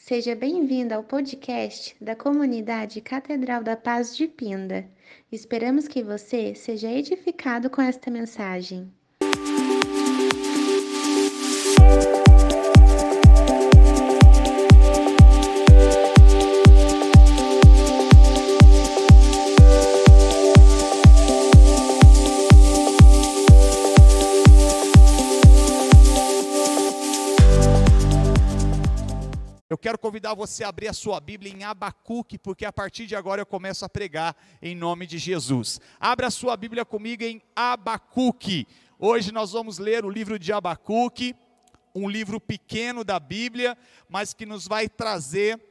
Seja bem-vindo ao podcast da comunidade Catedral da Paz de Pinda. Esperamos que você seja edificado com esta mensagem. Eu quero convidar você a abrir a sua Bíblia em Abacuque, porque a partir de agora eu começo a pregar em nome de Jesus. Abra a sua Bíblia comigo em Abacuque. Hoje nós vamos ler o livro de Abacuque, um livro pequeno da Bíblia, mas que nos vai trazer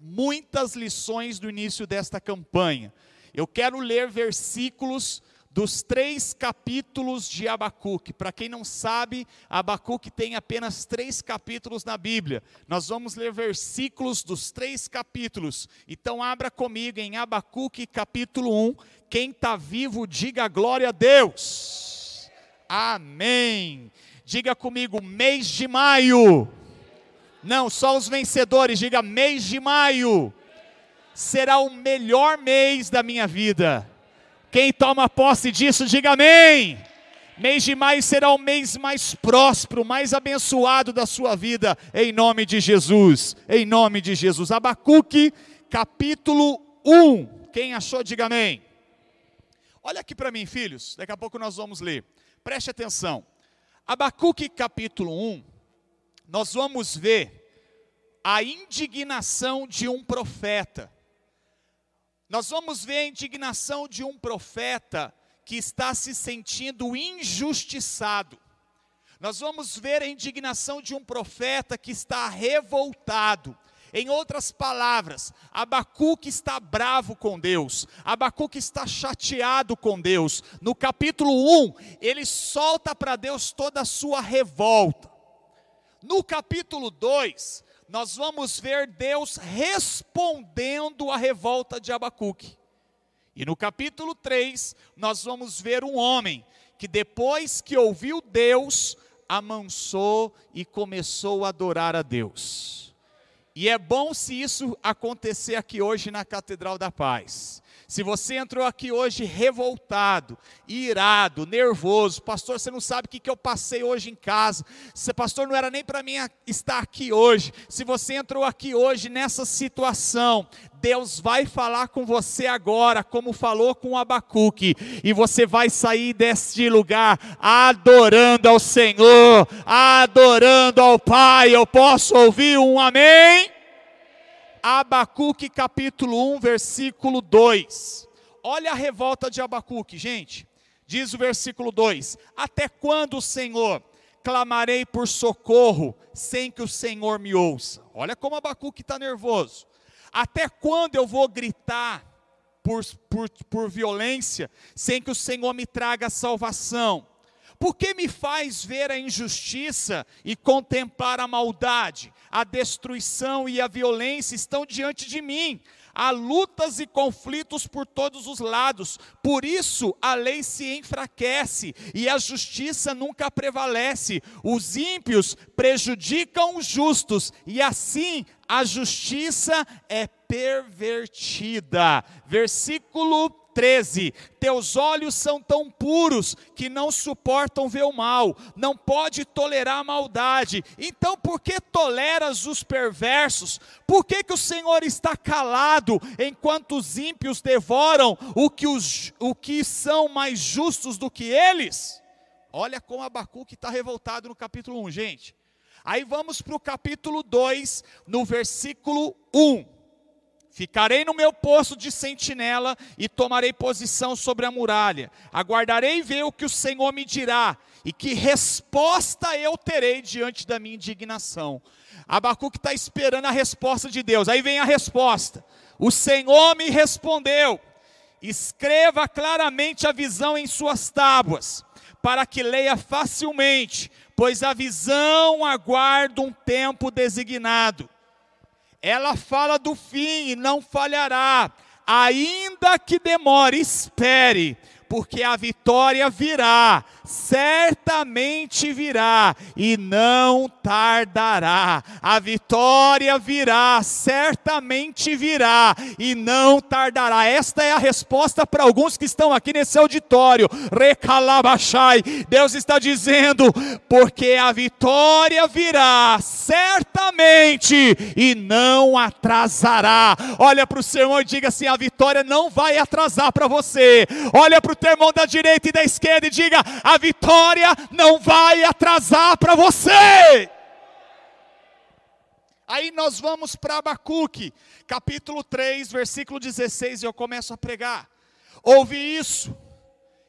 muitas lições do início desta campanha. Eu quero ler versículos dos três capítulos de Abacuque. Para quem não sabe, Abacuque tem apenas três capítulos na Bíblia. Nós vamos ler versículos dos três capítulos. Então, abra comigo em Abacuque, capítulo 1. Quem está vivo, diga glória a Deus. Amém. Diga comigo, mês de maio. Não, só os vencedores, diga mês de maio. Será o melhor mês da minha vida quem toma posse disso, diga amém. Mês de maio será o mês mais próspero, mais abençoado da sua vida, em nome de Jesus. Em nome de Jesus. Abacuque, capítulo 1. Quem achou, diga amém. Olha aqui para mim, filhos, daqui a pouco nós vamos ler. Preste atenção. Abacuque, capítulo 1, nós vamos ver a indignação de um profeta. Nós vamos ver a indignação de um profeta que está se sentindo injustiçado. Nós vamos ver a indignação de um profeta que está revoltado. Em outras palavras, Abacuque está bravo com Deus, Abacuque está chateado com Deus. No capítulo 1, ele solta para Deus toda a sua revolta. No capítulo 2, nós vamos ver Deus respondendo à revolta de Abacuque. E no capítulo 3, nós vamos ver um homem que depois que ouviu Deus, amansou e começou a adorar a Deus. E é bom se isso acontecer aqui hoje na Catedral da Paz. Se você entrou aqui hoje revoltado, irado, nervoso, pastor, você não sabe o que, eu passei hoje em casa, se, pastor, não era nem para mim estar aqui hoje. Se você entrou aqui hoje nessa situação, Deus vai falar com você agora, como falou com Abacuque, e você vai sair deste lugar adorando ao Senhor, adorando ao Pai. Eu posso ouvir um amém? Abacuque capítulo 1, versículo 2. Olha a revolta de Abacuque, gente. Diz o versículo 2: Até quando, Senhor, clamarei por socorro sem que o Senhor me ouça? Olha como Abacuque está nervoso. Até quando eu vou gritar por, por, por violência sem que o Senhor me traga salvação? Por que me faz ver a injustiça e contemplar a maldade? A destruição e a violência estão diante de mim. Há lutas e conflitos por todos os lados. Por isso a lei se enfraquece e a justiça nunca prevalece. Os ímpios prejudicam os justos e assim a justiça é pervertida. Versículo 13: Teus olhos são tão puros que não suportam ver o mal, não pode tolerar a maldade. Então, por que toleras os perversos? Por que, que o Senhor está calado enquanto os ímpios devoram o que, os, o que são mais justos do que eles? Olha como Abacuque está revoltado no capítulo 1, gente. Aí vamos para o capítulo 2, no versículo 1. Ficarei no meu posto de sentinela e tomarei posição sobre a muralha. Aguardarei ver o que o Senhor me dirá e que resposta eu terei diante da minha indignação. Abacuque está esperando a resposta de Deus. Aí vem a resposta. O Senhor me respondeu: escreva claramente a visão em suas tábuas, para que leia facilmente, pois a visão aguarda um tempo designado ela fala do fim e não falhará, ainda que demore, espere, porque a vitória virá, certamente virá e não tardará. A vitória virá, certamente virá e não tardará. Esta é a resposta para alguns que estão aqui nesse auditório. Recalabachai. Deus está dizendo, porque a vitória virá, certamente e não atrasará. Olha para o seu irmão e diga assim: a vitória não vai atrasar para você. Olha para o teu irmão da direita e da esquerda e diga: a vitória não vai atrasar para você. Aí nós vamos para Abacuque, capítulo 3, versículo 16, e eu começo a pregar. Ouvi isso,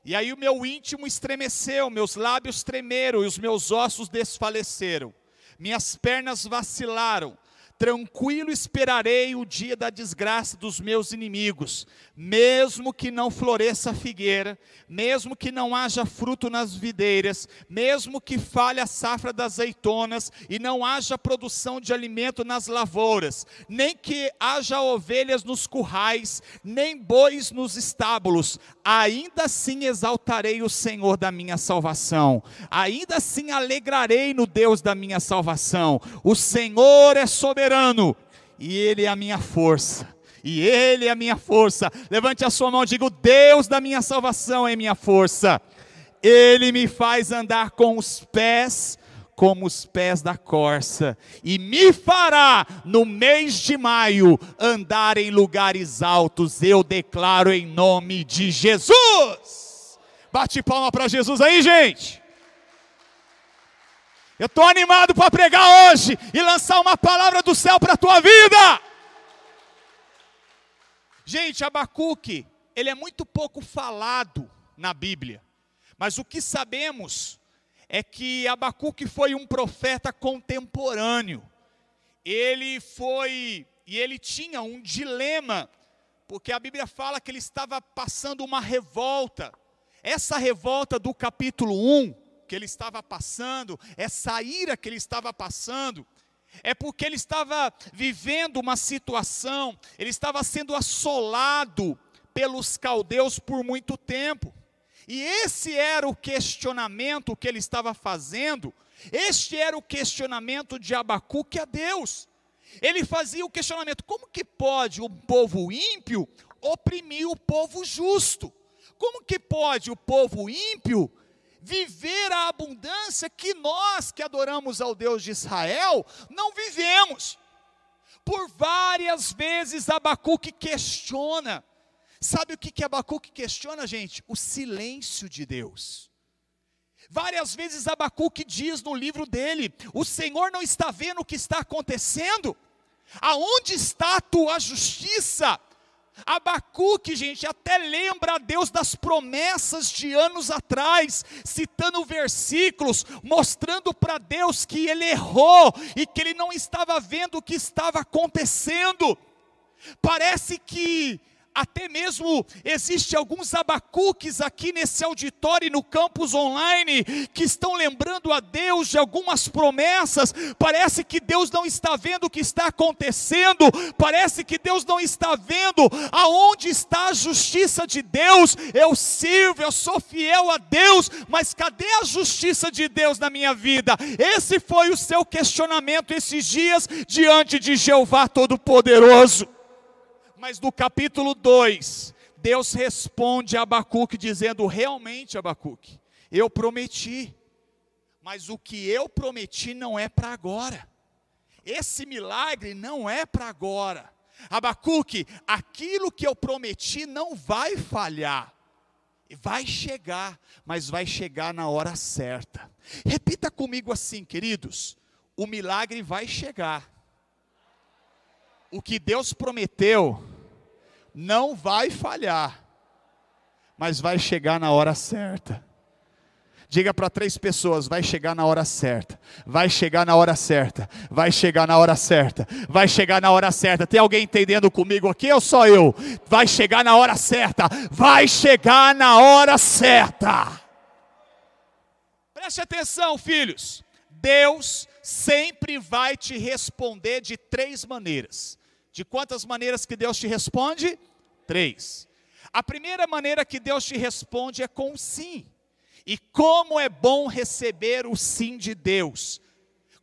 e aí o meu íntimo estremeceu, meus lábios tremeram e os meus ossos desfaleceram, minhas pernas vacilaram, Tranquilo esperarei o dia da desgraça dos meus inimigos, mesmo que não floresça a figueira, mesmo que não haja fruto nas videiras, mesmo que falhe a safra das azeitonas e não haja produção de alimento nas lavouras, nem que haja ovelhas nos currais, nem bois nos estábulos, ainda assim exaltarei o Senhor da minha salvação, ainda assim alegrarei no Deus da minha salvação. O Senhor é soberano soberano, e Ele é a minha força. E Ele é a minha força. Levante a sua mão e diga: Deus da minha salvação é minha força. Ele me faz andar com os pés como os pés da corça, e me fará, no mês de maio, andar em lugares altos. Eu declaro em nome de Jesus. Bate palma para Jesus aí, gente. Eu estou animado para pregar hoje e lançar uma palavra do céu para a tua vida. Gente, Abacuque, ele é muito pouco falado na Bíblia, mas o que sabemos é que Abacuque foi um profeta contemporâneo. Ele foi, e ele tinha um dilema, porque a Bíblia fala que ele estava passando uma revolta. Essa revolta do capítulo 1 que ele estava passando, essa ira que ele estava passando, é porque ele estava vivendo uma situação, ele estava sendo assolado pelos caldeus por muito tempo. E esse era o questionamento que ele estava fazendo, este era o questionamento de Abacuque a Deus. Ele fazia o questionamento: como que pode o povo ímpio oprimir o povo justo? Como que pode o povo ímpio viver a abundância que nós que adoramos ao Deus de Israel não vivemos. Por várias vezes Abacuque questiona. Sabe o que, que Abacuque questiona, gente? O silêncio de Deus. Várias vezes Abacuque diz no livro dele: O Senhor não está vendo o que está acontecendo? Aonde está a tua justiça? Abacuque, gente, até lembra a Deus das promessas de anos atrás, citando versículos, mostrando para Deus que ele errou e que ele não estava vendo o que estava acontecendo. Parece que até mesmo existe alguns abacuques aqui nesse auditório e no campus online que estão lembrando a Deus de algumas promessas. Parece que Deus não está vendo o que está acontecendo, parece que Deus não está vendo aonde está a justiça de Deus. Eu sirvo, eu sou fiel a Deus, mas cadê a justiça de Deus na minha vida? Esse foi o seu questionamento esses dias diante de Jeová Todo-Poderoso. Mas no capítulo 2, Deus responde a Abacuque dizendo: Realmente, Abacuque, eu prometi, mas o que eu prometi não é para agora. Esse milagre não é para agora. Abacuque, aquilo que eu prometi não vai falhar. Vai chegar, mas vai chegar na hora certa. Repita comigo assim, queridos: o milagre vai chegar o que Deus prometeu não vai falhar, mas vai chegar na hora certa. Diga para três pessoas: vai chegar na hora certa, vai chegar na hora certa, vai chegar na hora certa, vai chegar na hora certa. Tem alguém entendendo comigo aqui ou só eu? Vai chegar na hora certa, vai chegar na hora certa. Preste atenção, filhos. Deus sempre vai te responder de três maneiras. De quantas maneiras que Deus te responde? Três. A primeira maneira que Deus te responde é com sim. E como é bom receber o sim de Deus.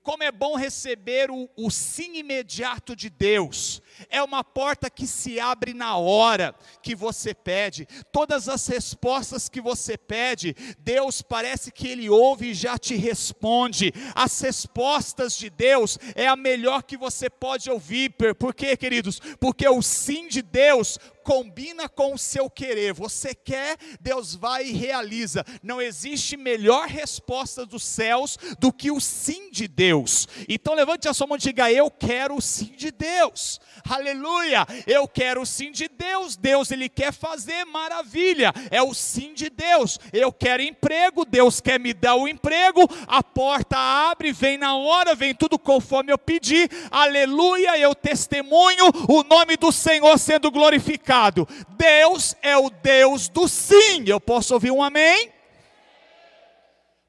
Como é bom receber o, o, sim imediato de Deus. É uma porta que se abre na hora que você pede. Todas as respostas que você pede, Deus parece que Ele ouve e já te responde. As respostas de Deus é a melhor que você pode ouvir. Por quê, queridos? Porque o sim de Deus combina com o seu querer. Você quer, Deus vai e realiza. Não existe melhor resposta dos céus do que o sim de Deus. Então levante a sua mão e diga: Eu quero o sim de Deus. Aleluia! Eu quero o sim de Deus. Deus ele quer fazer maravilha. É o sim de Deus. Eu quero emprego, Deus quer me dar o emprego. A porta abre, vem na hora, vem tudo conforme eu pedi. Aleluia! Eu testemunho o nome do Senhor sendo glorificado. Deus é o Deus do sim. Eu posso ouvir um amém?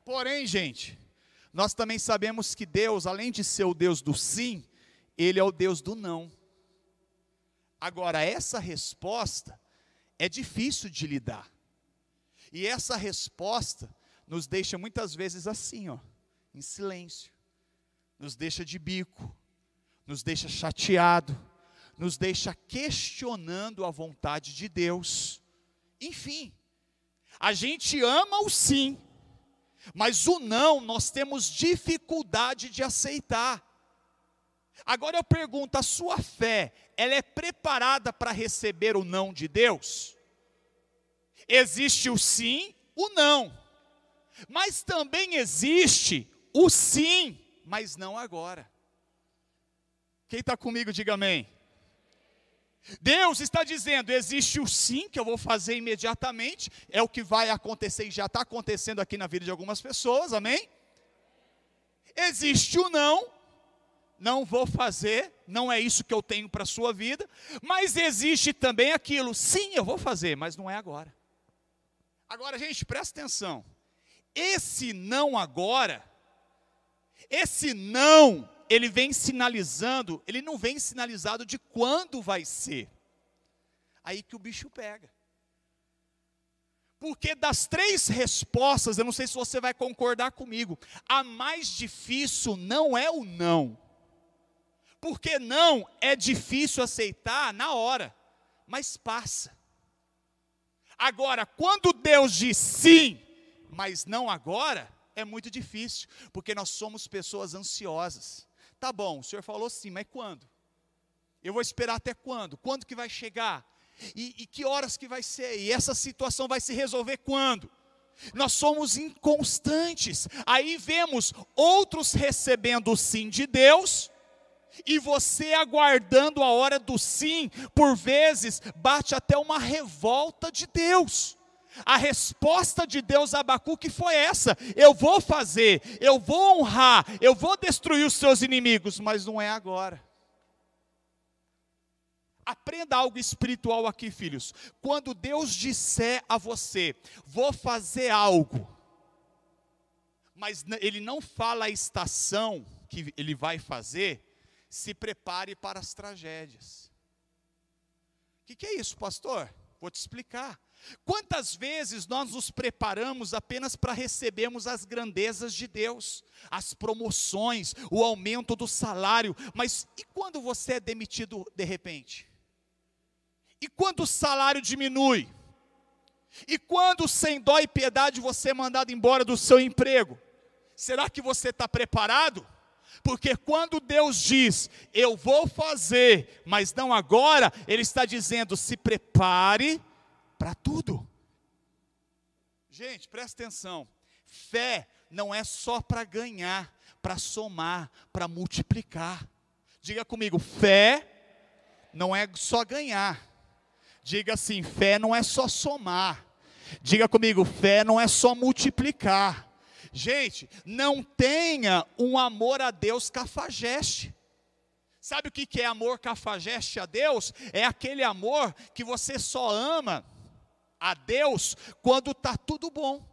Porém, gente, nós também sabemos que Deus, além de ser o Deus do sim, Ele é o Deus do não. Agora, essa resposta é difícil de lidar. E essa resposta nos deixa muitas vezes assim, ó, em silêncio. Nos deixa de bico, nos deixa chateado nos deixa questionando a vontade de Deus. Enfim, a gente ama o sim, mas o não nós temos dificuldade de aceitar. Agora eu pergunto: a sua fé, ela é preparada para receber o não de Deus? Existe o sim, o não, mas também existe o sim, mas não agora. Quem está comigo, diga amém. Deus está dizendo: existe o sim que eu vou fazer imediatamente, é o que vai acontecer e já está acontecendo aqui na vida de algumas pessoas, amém? Existe o não, não vou fazer, não é isso que eu tenho para a sua vida, mas existe também aquilo, sim, eu vou fazer, mas não é agora. Agora, gente, presta atenção, esse não agora, esse não ele vem sinalizando, ele não vem sinalizado de quando vai ser. Aí que o bicho pega. Porque das três respostas, eu não sei se você vai concordar comigo, a mais difícil não é o não. Porque não é difícil aceitar na hora, mas passa. Agora, quando Deus diz sim, mas não agora, é muito difícil, porque nós somos pessoas ansiosas. Tá bom, o senhor falou sim, mas quando? Eu vou esperar até quando? Quando que vai chegar? E, e que horas que vai ser? E essa situação vai se resolver quando? Nós somos inconstantes. Aí vemos outros recebendo o sim de Deus, e você aguardando a hora do sim, por vezes bate até uma revolta de Deus. A resposta de Deus a Abacuque foi essa: eu vou fazer, eu vou honrar, eu vou destruir os seus inimigos, mas não é agora. Aprenda algo espiritual aqui, filhos. Quando Deus disser a você, vou fazer algo, mas Ele não fala a estação que Ele vai fazer, se prepare para as tragédias. O que, que é isso, pastor? Vou te explicar. Quantas vezes nós nos preparamos apenas para recebermos as grandezas de Deus, as promoções, o aumento do salário, mas e quando você é demitido de repente? E quando o salário diminui? E quando, sem dó e piedade, você é mandado embora do seu emprego? Será que você está preparado? Porque quando Deus diz, eu vou fazer, mas não agora, Ele está dizendo, se prepare para tudo. Gente, presta atenção. Fé não é só para ganhar, para somar, para multiplicar. Diga comigo, fé não é só ganhar. Diga assim, fé não é só somar. Diga comigo, fé não é só multiplicar. Gente, não tenha um amor a Deus cafajeste. Sabe o que é amor cafajeste a Deus? É aquele amor que você só ama a Deus quando está tudo bom.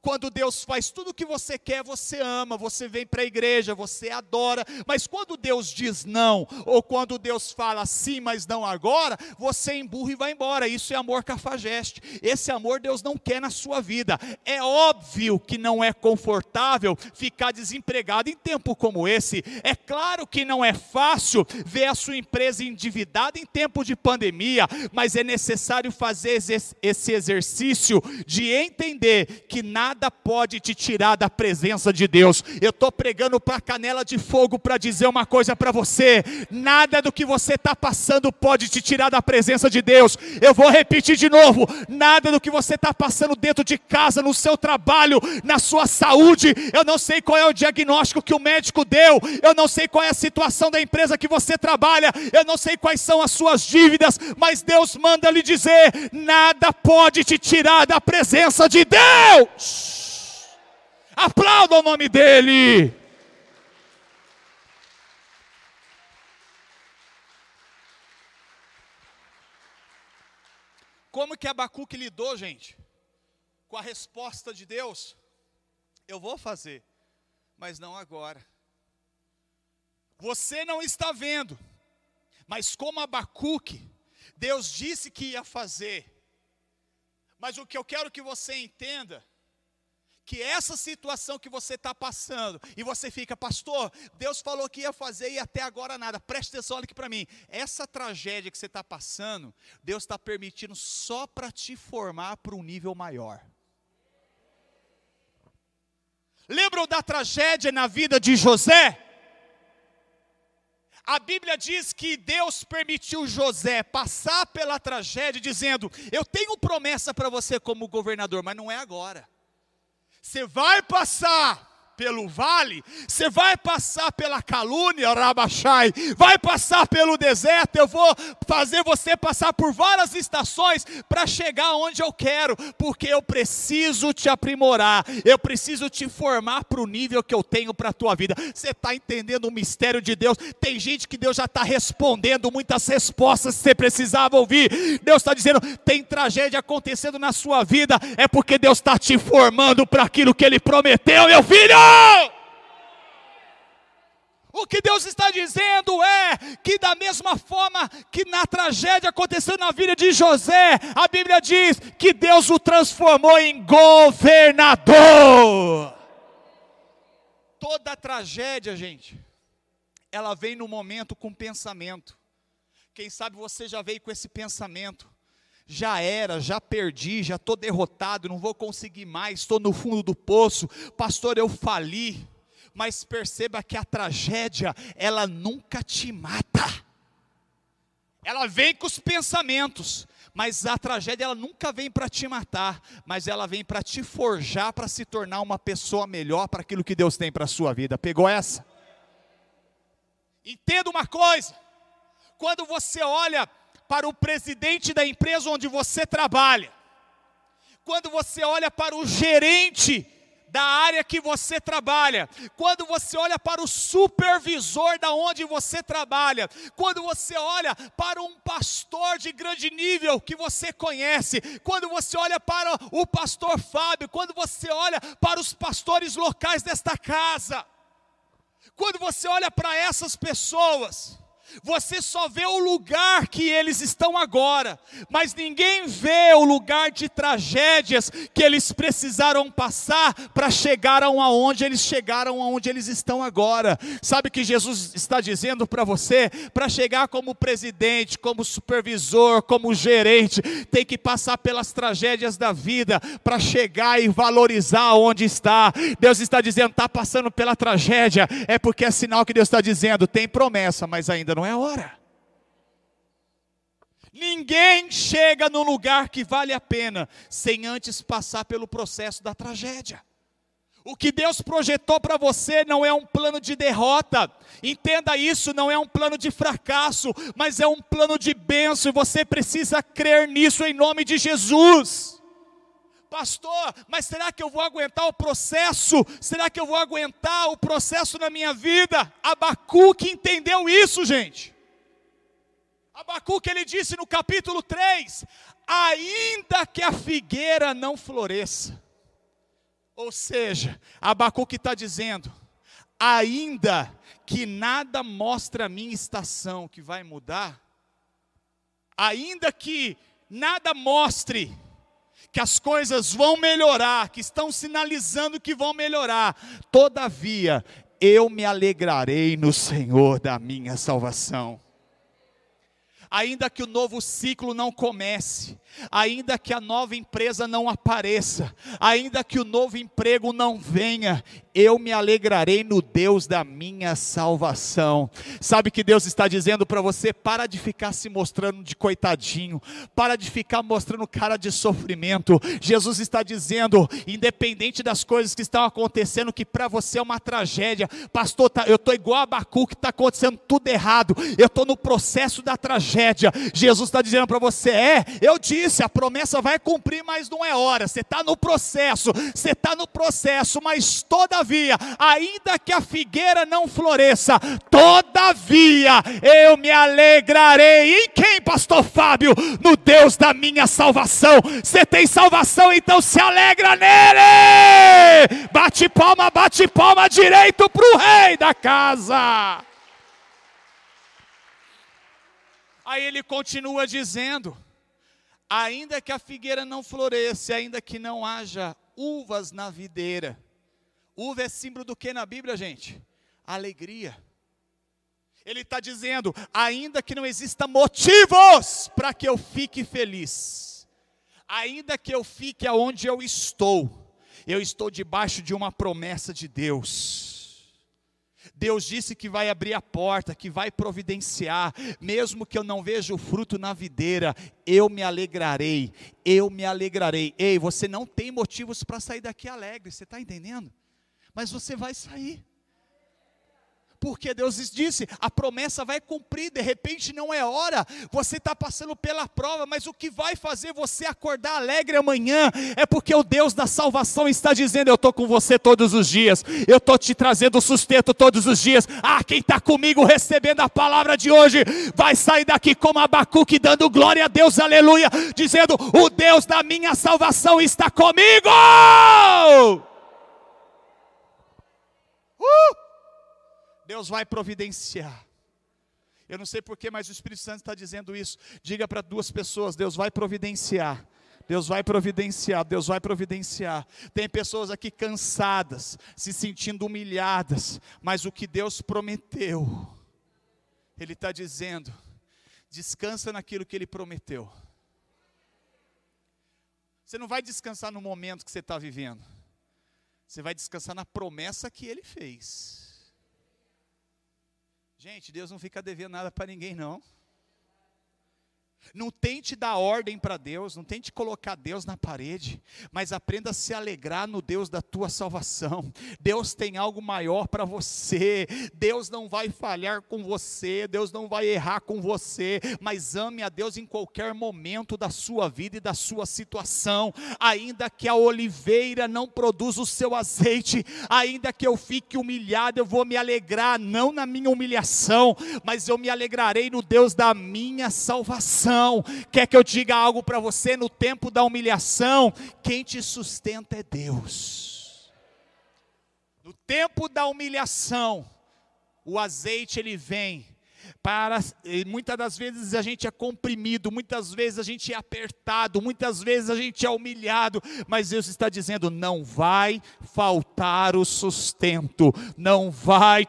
Quando Deus faz tudo o que você quer, você ama, você vem para a igreja, você adora. Mas quando Deus diz não, ou quando Deus fala sim, mas não agora, você emburra e vai embora. Isso é amor cafajeste. Esse amor Deus não quer na sua vida. É óbvio que não é confortável ficar desempregado em tempo como esse. É claro que não é fácil ver a sua empresa endividada em tempo de pandemia, mas é necessário fazer esse exercício de entender que nada pode te tirar da presença de Deus. Eu estou pregando para canela de fogo para dizer uma coisa para você: nada do que você está passando pode te tirar da presença de Deus. Eu vou repetir de novo: nada do que você está passando dentro de casa, no seu trabalho, na sua saúde. Eu não sei qual é o diagnóstico que o médico deu, eu não sei qual é a situação da empresa que você trabalha, eu não sei quais são as suas dívidas, mas Deus manda lhe dizer: nada pode te tirar da presença de Deus. Aplauda o nome dele. Como que Abacuque lidou, gente, com a resposta de Deus? Eu vou fazer, mas não agora. Você não está vendo, mas como Abacuque, Deus disse que ia fazer. Mas o que eu quero que você entenda que essa situação que você está passando, e você fica, pastor, Deus falou que ia fazer e até agora nada, preste atenção, olha aqui para mim, essa tragédia que você está passando, Deus está permitindo só para te formar para um nível maior. Lembram da tragédia na vida de José? A Bíblia diz que Deus permitiu José passar pela tragédia, dizendo: Eu tenho promessa para você como governador, mas não é agora. Você vai passar pelo vale, você vai passar pela calúnia, Rabachai, vai passar pelo deserto, eu vou fazer você passar por várias estações para chegar onde eu quero, porque eu preciso te aprimorar, eu preciso te formar para o nível que eu tenho para a tua vida. Você está entendendo o mistério de Deus? Tem gente que Deus já está respondendo muitas respostas que você precisava ouvir. Deus está dizendo: tem tragédia acontecendo na sua vida, é porque Deus está te formando para aquilo que Ele prometeu, meu filho. O que Deus está dizendo é que, da mesma forma que na tragédia aconteceu na vida de José, a Bíblia diz que Deus o transformou em governador. Toda tragédia, gente, ela vem no momento com pensamento. Quem sabe você já veio com esse pensamento já era, já perdi, já estou derrotado, não vou conseguir mais, estou no fundo do poço, pastor, eu fali. Mas perceba que a tragédia, ela nunca te mata. Ela vem com os pensamentos, mas a tragédia ela nunca vem para te matar, mas ela vem para te forjar para se tornar uma pessoa melhor para aquilo que Deus tem para a sua vida. Pegou essa? Entenda uma coisa: quando você olha para o presidente da empresa onde você trabalha, quando você olha para o gerente da área que você trabalha, quando você olha para o supervisor da onde você trabalha, quando você olha para um pastor de grande nível que você conhece, quando você olha para o pastor Fábio, quando você olha para os pastores locais desta casa, quando você olha para essas pessoas, você só vê o lugar que eles estão agora, mas ninguém vê o lugar de tragédias que eles precisaram passar para chegar aonde eles chegaram, aonde eles estão agora. Sabe que Jesus está dizendo para você, para chegar como presidente, como supervisor, como gerente, tem que passar pelas tragédias da vida para chegar e valorizar onde está. Deus está dizendo, está passando pela tragédia, é porque é sinal que Deus está dizendo, tem promessa, mas ainda não é hora. Ninguém chega no lugar que vale a pena sem antes passar pelo processo da tragédia. O que Deus projetou para você não é um plano de derrota, entenda isso, não é um plano de fracasso, mas é um plano de bênção, e você precisa crer nisso em nome de Jesus pastor, mas será que eu vou aguentar o processo? Será que eu vou aguentar o processo na minha vida? Abacuque entendeu isso, gente. Abacuque ele disse no capítulo 3: ainda que a figueira não floresça, Ou seja, Abacuque está dizendo: ainda que nada mostre a minha estação que vai mudar, ainda que nada mostre que as coisas vão melhorar, que estão sinalizando que vão melhorar, todavia eu me alegrarei no Senhor da minha salvação. Ainda que o novo ciclo não comece, ainda que a nova empresa não apareça, ainda que o novo emprego não venha, eu me alegrarei no Deus da minha salvação. Sabe que Deus está dizendo para você: para de ficar se mostrando de coitadinho, para de ficar mostrando cara de sofrimento. Jesus está dizendo, independente das coisas que estão acontecendo, que para você é uma tragédia, pastor, tá, eu estou igual a Bacu, que está acontecendo tudo errado, eu estou no processo da tragédia. Jesus está dizendo para você: é, eu disse, a promessa vai cumprir, mas não é hora, você está no processo, você está no processo, mas toda todavia, ainda que a figueira não floresça, todavia eu me alegrarei. Em quem, pastor Fábio? No Deus da minha salvação. Você tem salvação, então se alegra nele. Bate palma, bate palma direito para o rei da casa. Aí ele continua dizendo: ainda que a figueira não floresça, ainda que não haja uvas na videira, Uva é símbolo do que na Bíblia, gente? Alegria. Ele está dizendo, ainda que não exista motivos para que eu fique feliz, ainda que eu fique aonde eu estou, eu estou debaixo de uma promessa de Deus. Deus disse que vai abrir a porta, que vai providenciar, mesmo que eu não veja o fruto na videira, eu me alegrarei, eu me alegrarei. Ei, você não tem motivos para sair daqui alegre, você está entendendo? mas você vai sair. Porque Deus disse, a promessa vai cumprir, de repente não é hora, você está passando pela prova, mas o que vai fazer você acordar alegre amanhã é porque o Deus da salvação está dizendo: Eu estou com você todos os dias, eu estou te trazendo sustento todos os dias. Ah, quem está comigo recebendo a palavra de hoje, vai sair daqui como Abacuque, dando glória a Deus, aleluia, dizendo: O Deus da minha salvação está comigo. Uh! Deus vai providenciar. Eu não sei porquê, mas o Espírito Santo está dizendo isso. Diga para duas pessoas: Deus vai providenciar. Deus vai providenciar, Deus vai providenciar. Tem pessoas aqui cansadas, se sentindo humilhadas, mas o que Deus prometeu, Ele está dizendo: descansa naquilo que Ele prometeu. Você não vai descansar no momento que você está vivendo. Você vai descansar na promessa que ele fez. Gente, Deus não fica devendo nada para ninguém, não. Não tente dar ordem para Deus, não tente colocar Deus na parede, mas aprenda a se alegrar no Deus da tua salvação. Deus tem algo maior para você. Deus não vai falhar com você, Deus não vai errar com você, mas ame a Deus em qualquer momento da sua vida e da sua situação. Ainda que a oliveira não produza o seu azeite, ainda que eu fique humilhado, eu vou me alegrar não na minha humilhação, mas eu me alegrarei no Deus da minha salvação humilhação. Quer que eu diga algo para você no tempo da humilhação? Quem te sustenta é Deus. No tempo da humilhação, o azeite ele vem para muitas das vezes a gente é comprimido, muitas vezes a gente é apertado, muitas vezes a gente é humilhado, mas Deus está dizendo: não vai faltar o sustento, não vai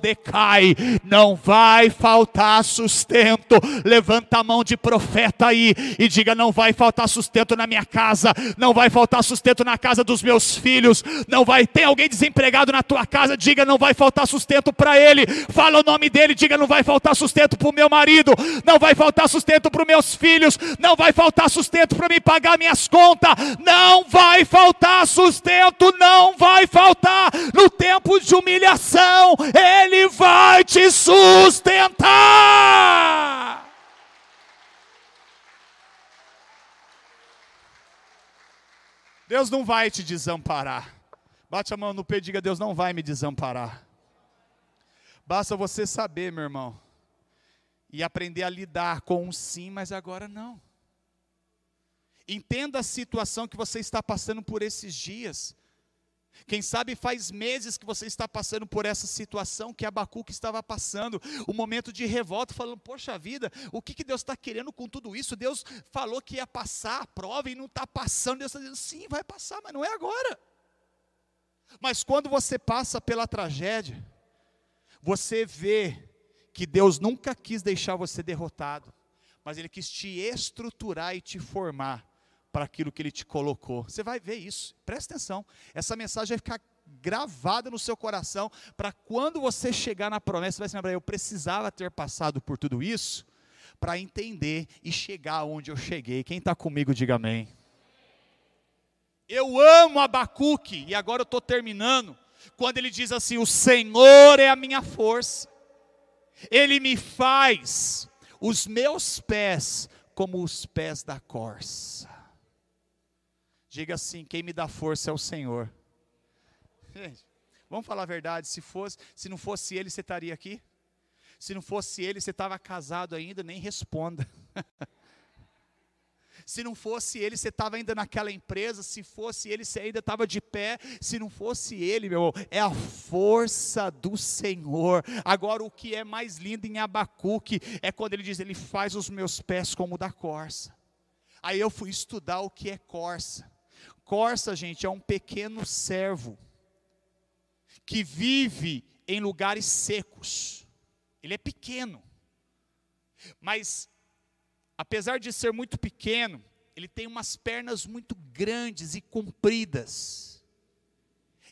decai, não vai faltar sustento. Levanta a mão de profeta aí e diga: não vai faltar sustento na minha casa, não vai faltar sustento na casa dos meus filhos, não vai ter alguém desempregado na tua casa, diga: não vai faltar sustento para ele. Fala o nome dele, diga: não vai faltar sustento para o meu marido, não vai faltar sustento para os meus filhos, não vai faltar sustento para me pagar minhas contas, não vai faltar sustento, não vai faltar no tempo de humilhação, Ele vai te sustentar. Deus não vai te desamparar. Bate a mão no pé e diga: Deus não vai me desamparar. Basta você saber, meu irmão, e aprender a lidar com um sim, mas agora não. Entenda a situação que você está passando por esses dias. Quem sabe faz meses que você está passando por essa situação que Abacuque estava passando, o um momento de revolta, falando: Poxa vida, o que, que Deus está querendo com tudo isso? Deus falou que ia passar a prova e não está passando. Deus está dizendo: Sim, vai passar, mas não é agora. Mas quando você passa pela tragédia, você vê que Deus nunca quis deixar você derrotado, mas Ele quis te estruturar e te formar para aquilo que Ele te colocou. Você vai ver isso, presta atenção. Essa mensagem vai ficar gravada no seu coração, para quando você chegar na promessa, você vai se lembrar: eu precisava ter passado por tudo isso, para entender e chegar onde eu cheguei. Quem está comigo, diga amém. Eu amo Abacuque, e agora eu estou terminando, quando ele diz assim: O Senhor é a minha força, Ele me faz os meus pés como os pés da corça. Diga assim: quem me dá força é o Senhor. Vamos falar a verdade, se fosse, se não fosse ele, você estaria aqui? Se não fosse ele, você estava casado ainda, nem responda. Se não fosse ele, você estava ainda naquela empresa. Se fosse ele, você ainda estava de pé. Se não fosse ele, meu irmão, é a força do Senhor. Agora, o que é mais lindo em Abacuque é quando ele diz: Ele faz os meus pés como o da corça. Aí eu fui estudar o que é corça. Corça, gente, é um pequeno servo que vive em lugares secos. Ele é pequeno, mas apesar de ser muito pequeno, ele tem umas pernas muito grandes e compridas.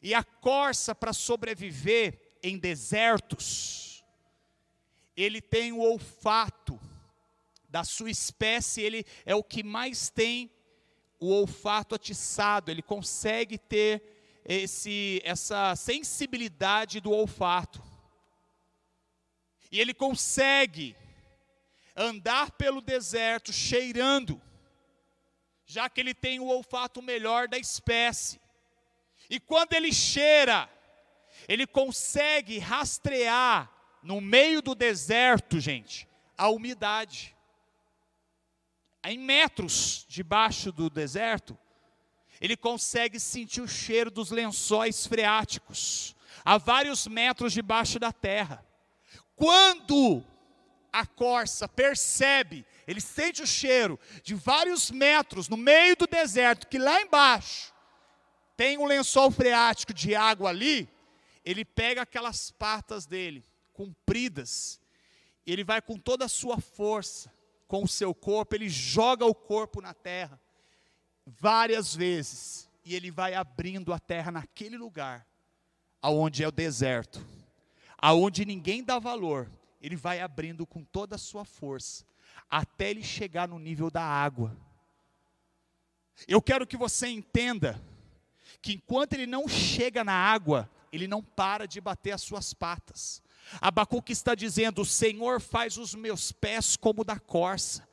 E a corça, para sobreviver em desertos, ele tem o olfato da sua espécie, ele é o que mais tem o olfato atiçado, ele consegue ter esse, essa sensibilidade do olfato. E ele consegue andar pelo deserto cheirando, já que ele tem o olfato melhor da espécie. E quando ele cheira, ele consegue rastrear no meio do deserto, gente, a umidade. Em metros debaixo do deserto, ele consegue sentir o cheiro dos lençóis freáticos, a vários metros debaixo da terra. Quando a corça percebe, ele sente o cheiro de vários metros no meio do deserto, que lá embaixo tem um lençol freático de água ali, ele pega aquelas patas dele, compridas, ele vai com toda a sua força, com o seu corpo, ele joga o corpo na terra, várias vezes, e ele vai abrindo a terra naquele lugar, aonde é o deserto, aonde ninguém dá valor, ele vai abrindo com toda a sua força, até ele chegar no nível da água. Eu quero que você entenda que enquanto ele não chega na água, ele não para de bater as suas patas. Abacuque está dizendo: O Senhor faz os meus pés como da corça.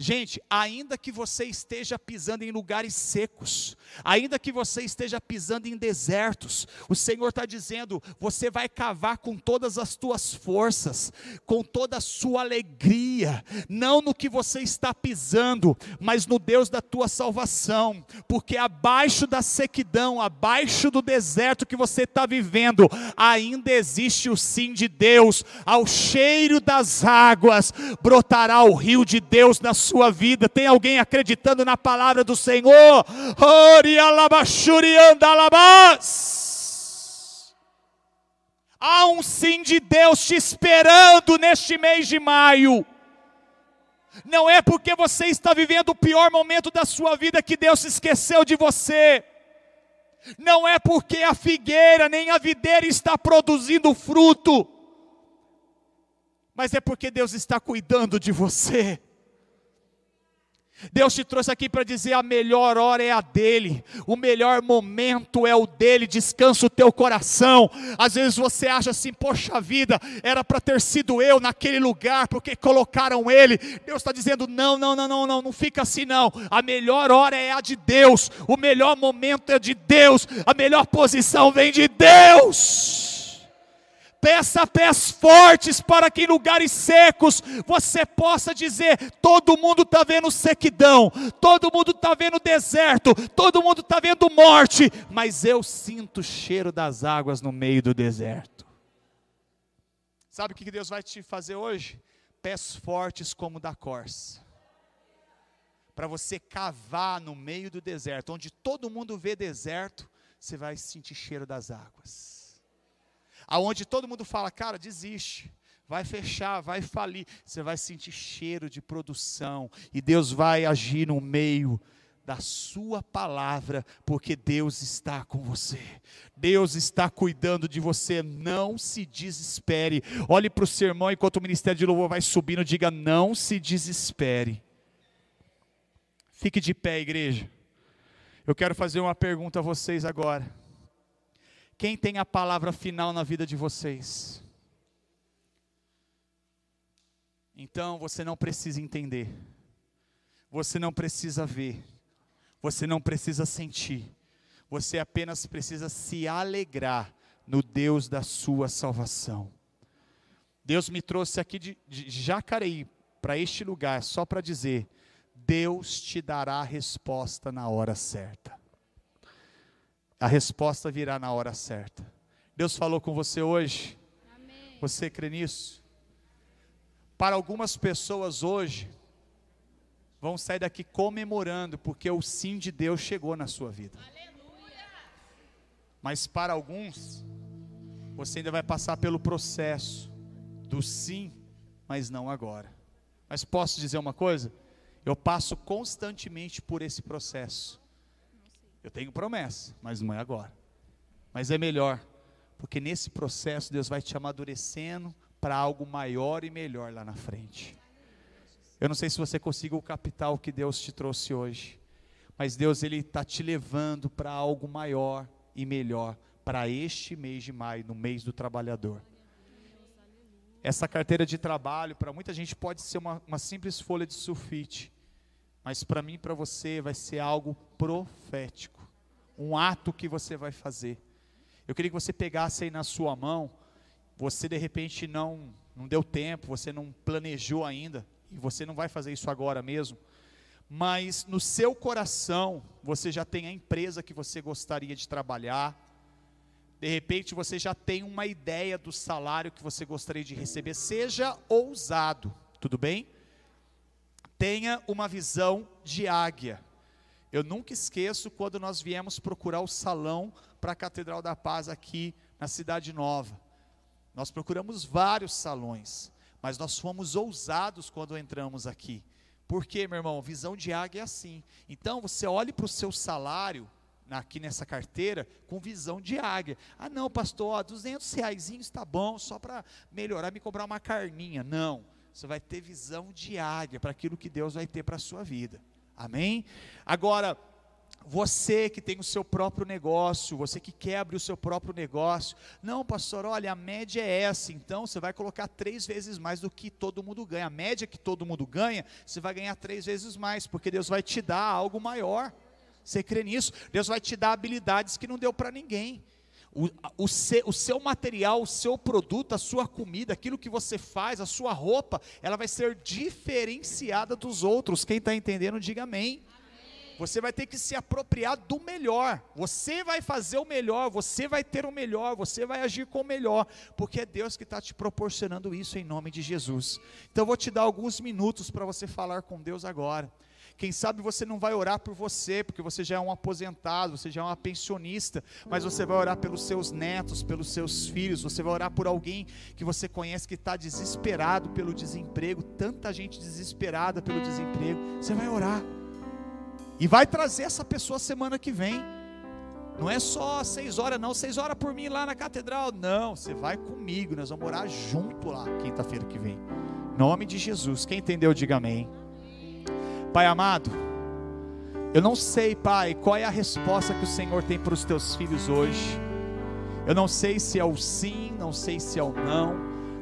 Gente, ainda que você esteja pisando em lugares secos, ainda que você esteja pisando em desertos, o Senhor está dizendo: você vai cavar com todas as tuas forças, com toda a sua alegria, não no que você está pisando, mas no Deus da tua salvação, porque abaixo da sequidão, abaixo do deserto que você está vivendo, ainda existe o sim de Deus, ao cheiro das águas brotará o rio de Deus na sua vida. Tem alguém acreditando na palavra do Senhor? Há um sim de Deus te esperando neste mês de maio. Não é porque você está vivendo o pior momento da sua vida que Deus se esqueceu de você. Não é porque a figueira nem a videira está produzindo fruto. Mas é porque Deus está cuidando de você. Deus te trouxe aqui para dizer: a melhor hora é a dele, o melhor momento é o dele, descansa o teu coração. Às vezes você acha assim, poxa vida, era para ter sido eu naquele lugar, porque colocaram ele. Deus está dizendo: não, não, não, não, não, não fica assim não. A melhor hora é a de Deus, o melhor momento é de Deus, a melhor posição vem de Deus. Peça pés fortes para que em lugares secos você possa dizer: todo mundo está vendo sequidão, todo mundo está vendo deserto, todo mundo está vendo morte, mas eu sinto o cheiro das águas no meio do deserto. Sabe o que Deus vai te fazer hoje? Pés fortes como da corça. Para você cavar no meio do deserto, onde todo mundo vê deserto, você vai sentir cheiro das águas aonde todo mundo fala, cara, desiste, vai fechar, vai falir, você vai sentir cheiro de produção e Deus vai agir no meio da sua palavra, porque Deus está com você. Deus está cuidando de você, não se desespere. Olhe para o sermão enquanto o ministério de louvor vai subindo, diga: não se desespere. Fique de pé, igreja. Eu quero fazer uma pergunta a vocês agora. Quem tem a palavra final na vida de vocês? Então você não precisa entender, você não precisa ver, você não precisa sentir, você apenas precisa se alegrar no Deus da sua salvação. Deus me trouxe aqui de, de Jacareí para este lugar só para dizer: Deus te dará a resposta na hora certa a resposta virá na hora certa. Deus falou com você hoje? Amém. Você crê nisso? Para algumas pessoas hoje, vão sair daqui comemorando, porque o sim de Deus chegou na sua vida. Aleluia. Mas para alguns, você ainda vai passar pelo processo do sim, mas não agora. Mas posso dizer uma coisa? Eu passo constantemente por esse processo. Eu tenho promessa, mas não é agora. Mas é melhor, porque nesse processo Deus vai te amadurecendo para algo maior e melhor lá na frente. Eu não sei se você captar o que Deus te trouxe hoje, mas Deus ele está te levando para algo maior e melhor para este mês de maio, no mês do trabalhador. Essa carteira de trabalho, para muita gente, pode ser uma, uma simples folha de sulfite, mas para mim para você vai ser algo profético, um ato que você vai fazer. Eu queria que você pegasse aí na sua mão, você de repente não não deu tempo, você não planejou ainda, e você não vai fazer isso agora mesmo, mas no seu coração você já tem a empresa que você gostaria de trabalhar, de repente você já tem uma ideia do salário que você gostaria de receber, seja ousado, tudo bem? Tenha uma visão de águia. Eu nunca esqueço quando nós viemos procurar o salão para a Catedral da Paz aqui na Cidade Nova. Nós procuramos vários salões, mas nós fomos ousados quando entramos aqui. Por quê, meu irmão? Visão de águia é assim. Então você olhe para o seu salário aqui nessa carteira com visão de águia. Ah, não, pastor, ó, 200 reais está bom, só para melhorar, me cobrar uma carninha. Não, você vai ter visão de águia para aquilo que Deus vai ter para a sua vida. Amém? Agora, você que tem o seu próprio negócio, você que quer abrir o seu próprio negócio, não, pastor, olha, a média é essa, então você vai colocar três vezes mais do que todo mundo ganha. A média que todo mundo ganha, você vai ganhar três vezes mais, porque Deus vai te dar algo maior. Você crê nisso? Deus vai te dar habilidades que não deu para ninguém. O, o, seu, o seu material, o seu produto, a sua comida, aquilo que você faz, a sua roupa, ela vai ser diferenciada dos outros. Quem está entendendo, diga amém. Você vai ter que se apropriar do melhor. Você vai fazer o melhor, você vai ter o melhor, você vai agir com o melhor, porque é Deus que está te proporcionando isso em nome de Jesus. Então eu vou te dar alguns minutos para você falar com Deus agora. Quem sabe você não vai orar por você, porque você já é um aposentado, você já é uma pensionista, mas você vai orar pelos seus netos, pelos seus filhos, você vai orar por alguém que você conhece que está desesperado pelo desemprego, tanta gente desesperada pelo desemprego. Você vai orar. E vai trazer essa pessoa semana que vem. Não é só seis horas, não, seis horas por mim lá na catedral. Não, você vai comigo, nós vamos orar junto lá, quinta-feira que vem. Em nome de Jesus. Quem entendeu, diga amém. Pai amado, eu não sei, Pai, qual é a resposta que o Senhor tem para os teus filhos hoje. Eu não sei se é o sim, não sei se é o não,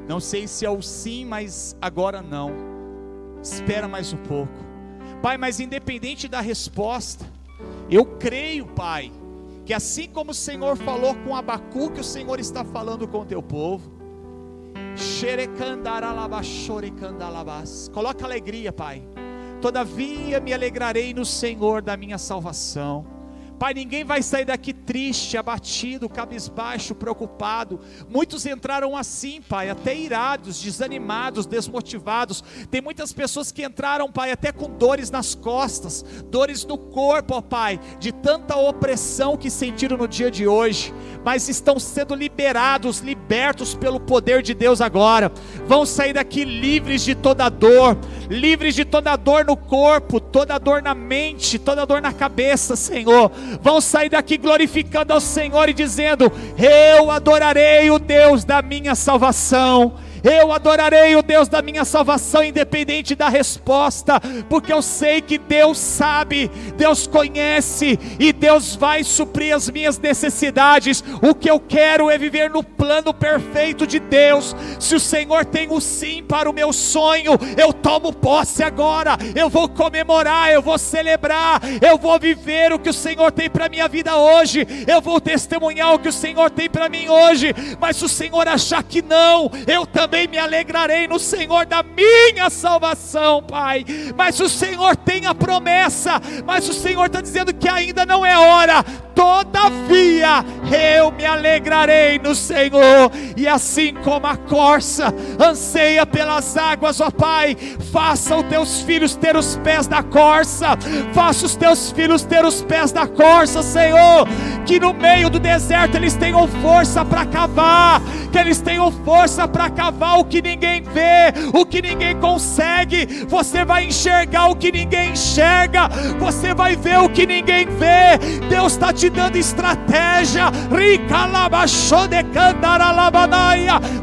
não sei se é o sim, mas agora não. Espera mais um pouco. Pai, mas independente da resposta, eu creio, Pai, que assim como o Senhor falou com Abacu, que o Senhor está falando com o teu povo. Coloca alegria, Pai. Todavia me alegrarei no Senhor da minha salvação. Pai, ninguém vai sair daqui triste, abatido, cabisbaixo, preocupado. Muitos entraram assim, Pai, até irados, desanimados, desmotivados. Tem muitas pessoas que entraram, Pai, até com dores nas costas, dores no corpo, ó Pai, de tanta opressão que sentiram no dia de hoje, mas estão sendo liberados, libertos pelo poder de Deus agora. Vão sair daqui livres de toda dor, livres de toda dor no corpo, toda dor na mente, toda dor na cabeça, Senhor vão sair daqui glorificando ao Senhor e dizendo: Eu adorarei o Deus da minha salvação. Eu adorarei o Deus da minha salvação, independente da resposta, porque eu sei que Deus sabe, Deus conhece e Deus vai suprir as minhas necessidades. O que eu quero é viver no plano perfeito de Deus. Se o Senhor tem o sim para o meu sonho, eu tomo posse agora. Eu vou comemorar, eu vou celebrar, eu vou viver o que o Senhor tem para minha vida hoje. Eu vou testemunhar o que o Senhor tem para mim hoje. Mas se o Senhor achar que não, eu também também me alegrarei no Senhor da minha salvação, Pai. Mas o Senhor tem a promessa, mas o Senhor está dizendo que ainda não é hora. Todavia, eu me alegrarei no Senhor, e assim como a corça anseia pelas águas, ó Pai, faça os teus filhos ter os pés da corça, faça os teus filhos ter os pés da corça, Senhor, que no meio do deserto eles tenham força para cavar, que eles tenham força para cavar o que ninguém vê, o que ninguém consegue, você vai enxergar o que ninguém enxerga, você vai ver o que ninguém vê, Deus está te dando estratégia.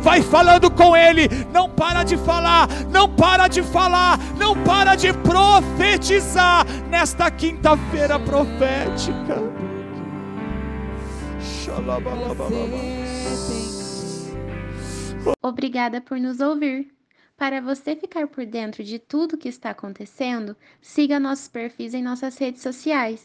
Vai falando com Ele. Não para de falar, não para de falar, não para de profetizar nesta quinta-feira profética. Obrigada por nos ouvir. Para você ficar por dentro de tudo que está acontecendo, siga nossos perfis em nossas redes sociais.